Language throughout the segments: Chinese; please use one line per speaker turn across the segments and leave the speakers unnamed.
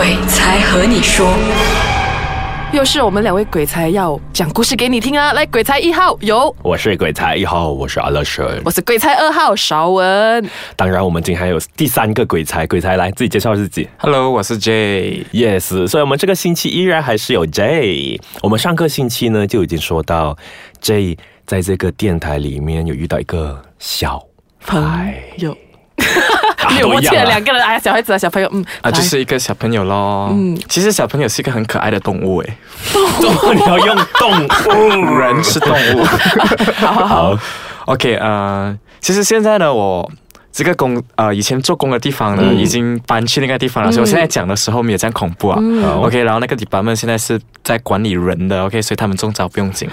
鬼才和你说，
又是我们两位鬼才要讲故事给你听啊！来，鬼才一号有，
我是鬼才一号，我是阿乐神。
我是鬼才二号邵文。
当然，我们今天还有第三个鬼才，鬼才来自己介绍自己。
Hello，我是 J。
Yes，所以我们这个星期依然还是有 J。我们上个星期呢就已经说到 J 在这个电台里面有遇到一个小
朋
孩，
友，
啊
没有默契
都一样啊。
的两个人，哎呀，小孩子啊，小朋友，嗯，
啊，就是一个小朋友咯。嗯，其实小朋友是一个很可爱的动物哎，动物，
你要用动物
人是动物。
好好好
，OK，呃，其实现在呢，我这个工呃以前做工的地方呢，已经搬去那个地方了，所以我现在讲的时候没有这样恐怖啊。
好
OK，然后那个 department 现在是在管理人的，OK，所以他们中招不用紧。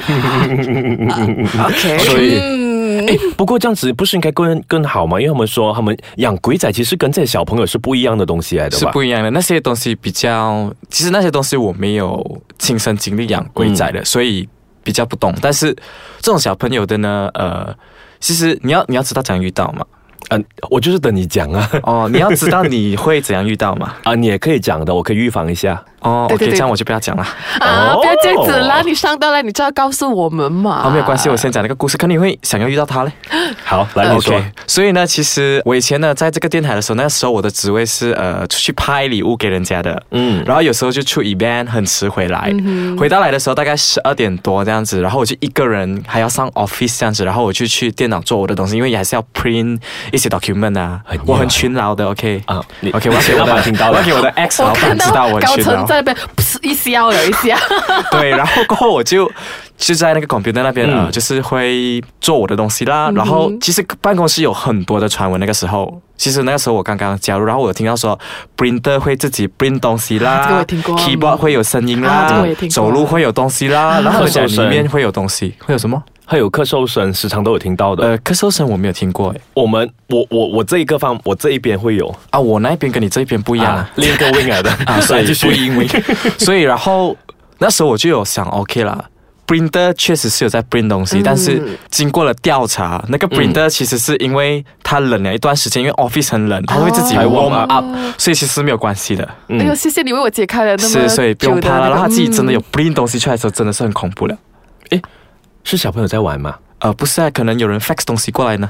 ，OK，
所以
嗯，
哎，不过这样子不是应该更更好吗？因为他们说他们养鬼仔其实跟这些小朋友是不一样的东西来的
是
吧？
不一样的。那些东西比较，其实那些东西我没有亲身经历养鬼仔的，所以比较不懂。但是这种小朋友的呢，呃，其实你要你要知道怎样遇到嘛。
嗯、我就是等你讲啊
哦，你要知道你会怎样遇到嘛。
啊，你也可以讲的，我可以预防一下。
哦
对对
OK，
对
这样我就不要讲了。
啊，
哦
不要这样子啦，你上到来，你就要告诉我们嘛。
好，没有关系，我先讲那个故事，肯定会想要遇到他嘞。
好，来你说。
OK，所以呢，其实我以前呢，在这个电台的时候，那时候我的职位是呃出去拍礼物给人家的，
嗯
嗯，然后有时候就出 event 很迟回来，回到来的时候大概十二点多这样子，然后我就一个人还要上 office 这样子，然后我就去电脑做我的东西，因为还是要 print 一些 document 啊
很，
我很勤劳的，OK？
啊你
OK，我要 给我
老
的
板听到了。
我要给我的 ex 老板知道我勤劳。
层在那边噗一笑了一下，
对，然后过后我就就在那个 computer 那边
嗯。
呃，就是会做我的东西啦。然后其实办公室有很多的传闻，那个时候。其实那个时候我刚刚加入，然后我有听到说，printer 会自己 print 东西啦，
啊这个我听过
keyboard 会有声音
啊这
啦，
个我也听过。
走路会有东西啦，然后
咳嗽声
里面会有东西，会有什么？
还有咳嗽声，时常都有听到的。
呃，咳嗽声我没有听过诶。
我们我我我这一个方，我这一边会有
啊，我那边跟你这边不一样啊，
另一个 wing 来的
啊，所以不因为，所以然后那时候我就有想，OK 啦。Printer 确实是有在 print 东西，
嗯
但是经过了调查，那个 printer 其实是因为它冷了一段时间，因为 office 很冷，它会自己
才
warm up，所以其实是没有关系的。
哎呦，谢谢你为我解开了那么
是，所以不用怕了。
那个
然后他自己真的有
嗯
print 东西出来的时候，真的是很恐怖了。
是小朋友在玩吗？
呃，不是啊，可能有人 fax 东西过来呢。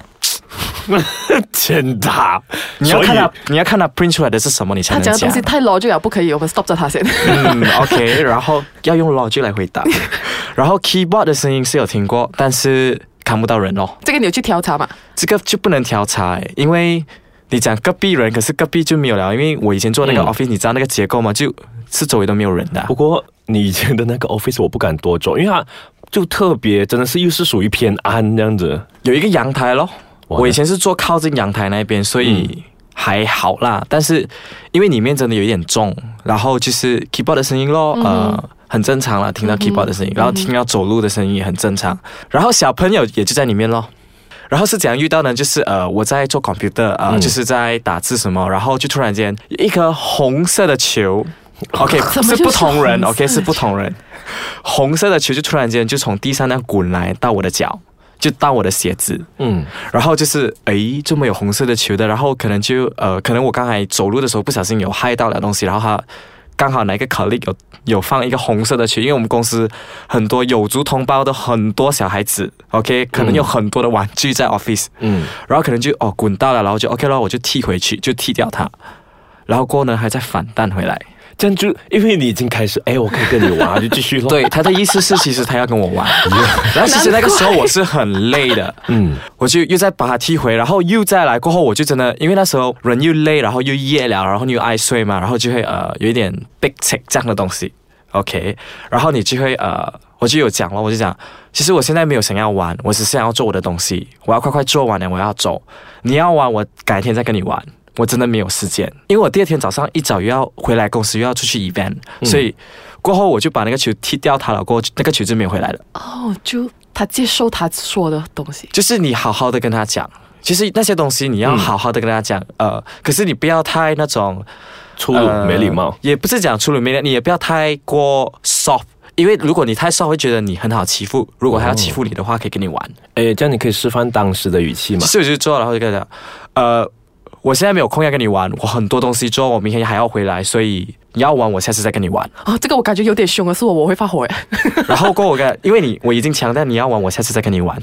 天大！
你要看他，你要看他 print 出来的是什么，你才能讲
他讲的东西。太 logic 了，不可以，我们 stop 着他先。
嗯，OK，然后要用 logic 来回答。然后 keyboard 的声音是有听过，但是看不到人哦。
这个你有去调查吗？
这个就不能调查诶，因为你讲隔壁人，可是隔壁就没有了。因为我以前做那个
嗯
office，、你知道那个结构吗？就是周围都没有人的啊、
不过你以前的那个 office 我不敢多做，因为它就特别，真的是又是属于偏暗这样子。
有一个阳台咯。我以前是坐靠近阳台那边，所
嗯
以还好啦。但是因为里面真的有一点重，然后就是 keyboard 的声音咯，
嗯
呃，很正常了，听到 keyboard 的声音，然后听到走路的声音也很正常。然后小朋友也就在里面咯。然后是怎样遇到呢？就是呃，我在做 computer 呃，
嗯
就是在打字什么，然后就突然间一颗红色的球 OK，是不同人，OK 是不同人，红色的球就突然间就从地上那滚来到我的脚，就到我的鞋子，
嗯，
然后就是诶，这么有红色的球的，然后可能就呃，可能我刚才走路的时候不小心有害到了东西，然后他刚好哪个 colleague 有有放一个红色的球，因为我们公司很多有族同胞的很多小孩子，OK，可能有很多的玩具在 office，
嗯，
然后可能就哦滚到了，然后就 OK 了，我就踢回去，就踢掉它，然后过后呢还在反弹回来。
这样就因为你已经开始，哎，我可以跟你玩，就继续咯。
对，他的意思是其实他要跟我玩，然后其实那个时候我是很累的，
嗯，
我就又再把他踢回，然后又再来过后，我就真的因为那时候人又累，然后又夜了，然后你又爱睡嘛，然后就会呃有一点 big tick 这样的东西，OK，然后你就会呃，我就有讲了，我就讲，其实我现在没有想要玩，我只是想要做我的东西，我要快快做完了，我要走，你要玩，我改天再跟你玩。我真的没有时间，因为我第二天早上一早又要回来公司，又要出去 event，、所以过后我就把那个球踢掉它了，过后那个球就没有回来了。
哦，就他接受他说的东西。
就是你好好的跟他讲，其实那些东西你要好好的跟他讲，呃，可是你不要太那种
粗鲁没礼貌。
也不是讲粗鲁没礼貌，你也不要太过 soft。因为如果你太 soft，会觉得你很好欺负。如果他要欺负你的话，可以跟你玩。
哎，这样你可以示范当时的语气嘛
是？我就做了，然后就跟他讲，呃，我现在没有空要跟你玩，我很多东西做，我明天还要回来，所以你要玩，我下次再跟你玩。
哦，这个我感觉有点凶啊，是我我会发火哎。
然后过后我跟，因为你我已经强调你要玩，我下次再跟你玩。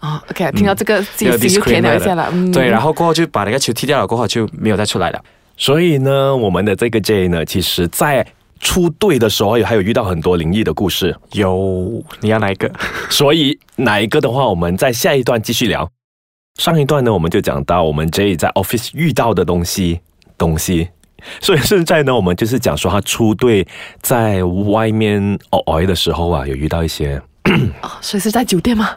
哦，OK，听到这个自己
有
心就甜
disclaimer
了一下了。嗯
对，然后过后就把那个球踢掉了，过后就没有再出来了。
所以呢，我们的这个 J 呢，其实在出队的时候还有遇到很多灵异的故事。
有，你要哪一个？
所以哪一个的话，我们在下一段继续聊。上一段呢，我们就讲到我们 J 在 office 遇到的东西东西，所以现在呢，我们就是讲说他出队在外面哦哦的时候啊，有遇到一些，
哦，所以是在酒店吗？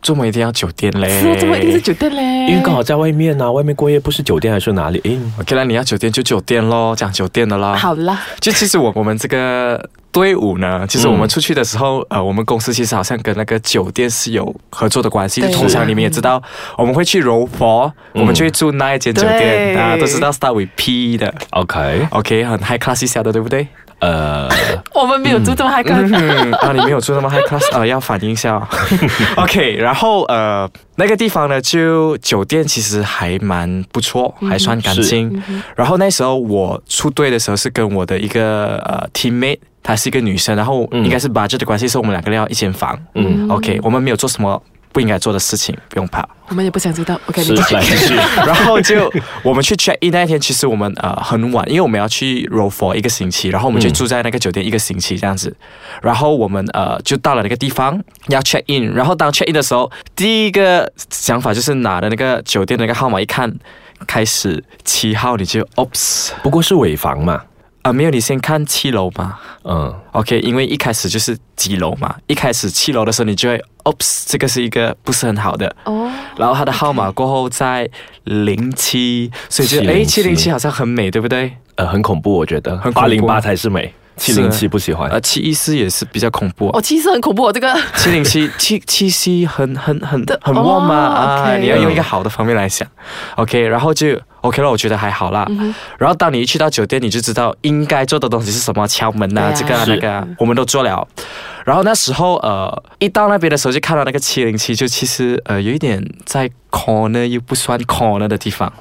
周末一定要酒店嘞。
是哦，怎么一定是酒店嘞？
因为刚好在外面啊，外面过夜不是酒店还是哪里？诶
，OK 啦，你要酒店就酒店咯，讲酒店的啦。
好啦，
就其实我我们这个队伍呢，其实我们出去的时候，呃，我们公司其实好像跟那个酒店是有合作的关系。通常你们也知道，我们会去柔佛，我们就会住那一间酒店
大
家，都知道 start with P 的。OK，OK，很 high class 一下的，对不对？
呃，
我们没有住这么嗨看。
嗯，啊，你没有住那么 high class 啊、要反映一下、哦。OK，然后呃，那个地方呢，就酒店其实还蛮不错，还算干净。然后那时候我出队的时候是跟我的一个呃 teammate，她是一个女生，然后应该是 budget 的关系，是我们两个人要一间房。嗯，OK，我们没有做什么不应该做的事情，不用怕。
我们也不想知道。OK，
是
你继续
来继续，
然后就我们去 check in 那一天，其实我们呃很晚，因为我们要去 roll for 一个星期，然后我们就住在那个酒店一个星期这样子。然后我们呃就到了那个地方要 check in，然后当 check in 的时候，第一个想法就是拿的那个酒店的那个号码一看，开始七号你就 oops
不过是尾房嘛，
啊、没有你先看七楼嘛。
嗯
，OK，因为一开始就是几楼嘛，一开始七楼的时候你就会 oops 这个是一个不是很好的。
哦，
然后他的号码过后在零七，所以就
707
哎七零七好像很美，对不对？
呃，很恐怖，我觉得，
很恐怖
八零八才是美，七零七不喜欢。
呃，七一四也是比较恐怖、
哦，其实很恐怖哦，这个。
七零七 七七七很很很
的
很 warm 嘛、
哦
啊
，OK
你要用一个好的方面来想，OK，然后就 OK 了，我觉得还好啦。
嗯
然后当你一去到酒店，你就知道应该做的东西是什么，敲门呐、这个啊那个啊，我们都做了。然后那时候呃，一到那边的时候就看到那个七零七，就其实呃有一点在 corner 又不算 corner 的地方。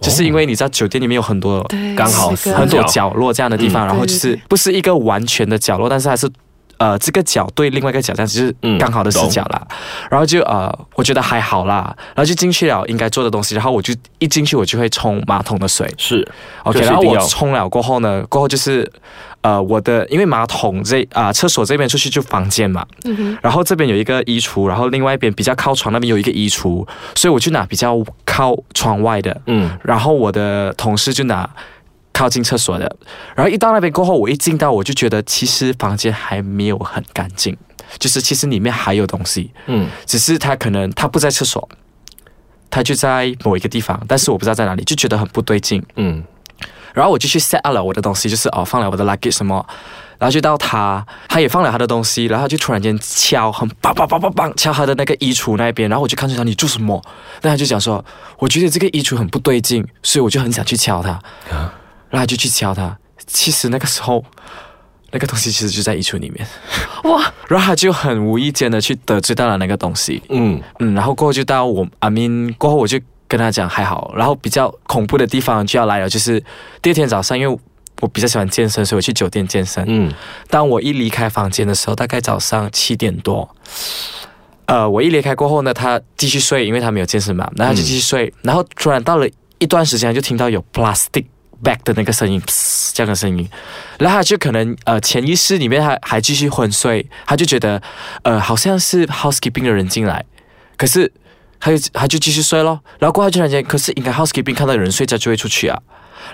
就是因为你知道酒店里面有很多
对，
刚好
很多
角
角落这样的地方，
嗯
然后就是不是一个完全的角落，但是还是。呃，这个角对另外一个角，这样子就是
嗯
刚好的死角啦。然后就呃，我觉得还好啦。然后就进去了应该做的东西，然后我就一进去我就会冲马桶的水。
是
OK，然后我冲了过后呢，过后就是呃我的因为马桶这啊、厕所这边出去就房间嘛，
嗯哼，
然后这边有一个衣橱，然后另外一边比较靠床那边有一个衣橱，所以我就拿比较靠窗外的。
嗯，
然后我的同事就拿靠近厕所的，然后一到那边过后，我一进到我就觉得其实房间还没有很干净，就是其实里面还有东西，
嗯，
只是他可能他不在厕所，他就在某一个地方，但是我不知道在哪里，就觉得很不对劲。
嗯，
然后我就去 set up 了我的东西，就是哦放了我的 luggage 什么，然后就到他，他也放了他的东西，然后他就突然间敲，很梆梆梆梆梆敲他的那个衣橱那边，然后我就看着他，你做什么？那他就讲说，我觉得这个衣橱很不对劲，所以我就很想去敲他，然后他就去敲他，其实那个时候。那个东西其实就在衣橱里面，
哇，
然后他就很无意间的去得知到了那个东西，
嗯，
嗯，然后过后就到我阿明过后，我就跟他讲还好，然后比较恐怖的地方就要来了，就是第二天早上，因为我比较喜欢健身，所以我去酒店健身。
嗯，
当我一离开房间的时候，大概早上七点多，呃，我一离开过后呢，他继续睡，因为他没有健身嘛，然后他就继续睡，然后突然到了一段时间，就听到有 plastic back 的那个声音，这样的声音，然后他就可能呃潜意识里面还还继续昏睡，他就觉得呃好像是 housekeeping 的人进来，可是他就他就继续睡咯，然后过后突然间，可是应该 housekeeping 看到有人睡觉就会出去啊，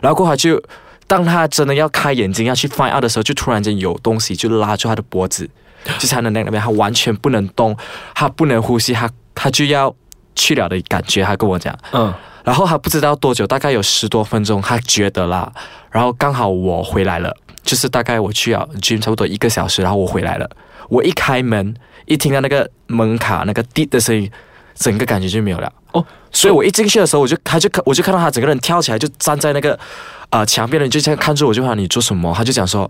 然后过后就当他真的要开眼睛要去 find out 的时候，就突然间有东西就拉住他的脖子，就是他的那那边，他完全不能动，他不能呼吸，他他就要去了的感觉，他跟我讲，
嗯，
然后他不知道多久，大概有十多分钟，他觉得啦，然后刚好我回来了，就是大概我去了 gym 差不多一个小时，然后我回来了，我一开门，一听到那个门卡那个滴的声音，整个感觉就没有了。
哦，
所以我一进去的时候，我就他就看我就看到他整个人跳起来，就站在那个呃墙边的，就这样看着我，就问你做什么，他就讲说。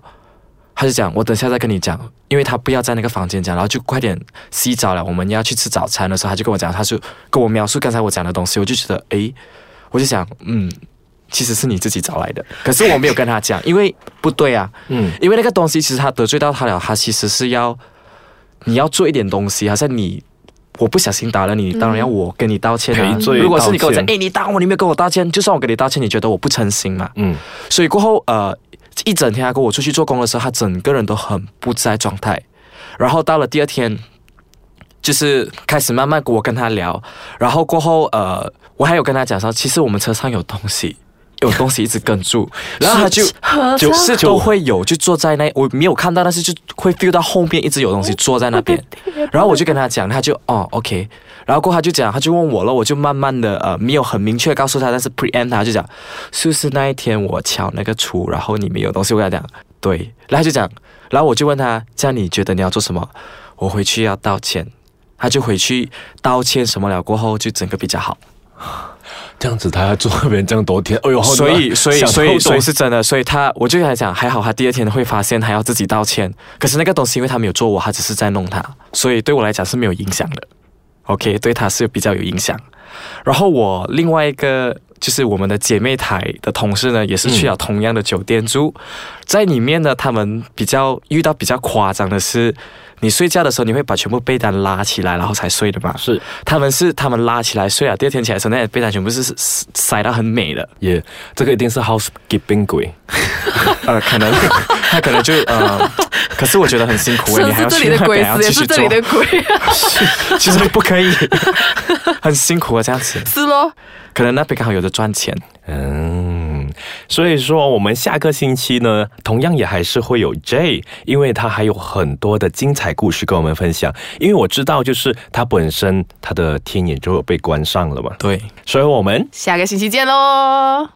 他就讲，我等下再跟你讲，因为他不要在那个房间讲，然后就快点洗澡了。我们要去吃早餐的时候，他就跟我讲，他就跟我描述刚才我讲的东西，我就觉得，诶，我就想，嗯，其实是你自己找来的，可是我没有跟他讲，因为不对啊，
嗯，
因为那个东西其实他得罪到他了，他其实是要你要做一点东西，好像你。我不小心打了你，当然要我跟你道歉啊
赔！罪
如果是你跟我讲，
道歉
哎，你打我，你没有跟我道歉，就算我跟你道歉，你觉得我不诚心嘛？
嗯，
所以过后，呃，一整天他跟我出去做工的时候，他整个人都很不在状态。然后到了第二天，就是开始慢慢跟我跟他聊，然后过后，呃，我还有跟他讲说，其实我们车上有东西，有东西一直跟住，然后他就就是都会有，就坐在那，我没有看到，但是就会 feel 到后面一直有东西坐在那边，然后我就跟他讲，他就哦 OK，然后过后他就讲，他就问我了，我就慢慢的呃没有很明确告诉他，但是 preempt 他就讲，是不是那一天我敲那个厨，然后你没有东西，我跟他讲对，然后他就讲，然后我就问他，这样你觉得你要做什么？我回去要道歉，他就回去道歉什么了过后就整个比较好。
这样子他要做别人这样多天，哎呦，
所以，所以，所以，所以是真的。所以他，我就跟他讲，还好他第二天会发现他要自己道歉。可是那个东西，因为他没有做我，他只是在弄他，所以对我来讲是没有影响的。OK，对他是比较有影响。然后我另外一个就是我们的姐妹台的同事呢，也是去了同样的酒店住，在里面呢，他们比较遇到比较夸张的是，你睡觉的时候你会把全部被单拉起来，然后才睡的嘛？
是。
他们是他们拉起来睡啊，第二天起来的时候，那些被单全部是是塞到很美的。
也这个一定是 housekeeping 鬼，
呃，可能他可能就呃，可是我觉得很辛苦诶，你还要去
是这里的鬼死，也
还要继续
是这里的
做，
鬼，
其实不可以，很辛苦啊，这样子，
是咯。
可能那边刚好有的赚钱，
嗯，所以说我们下个星期呢，同样也还是会有 J，因为他还有很多的精彩故事跟我们分享。因为我知道，就是他本身他的天眼就有被关上了嘛，
对。
所以我们
下个星期见喽。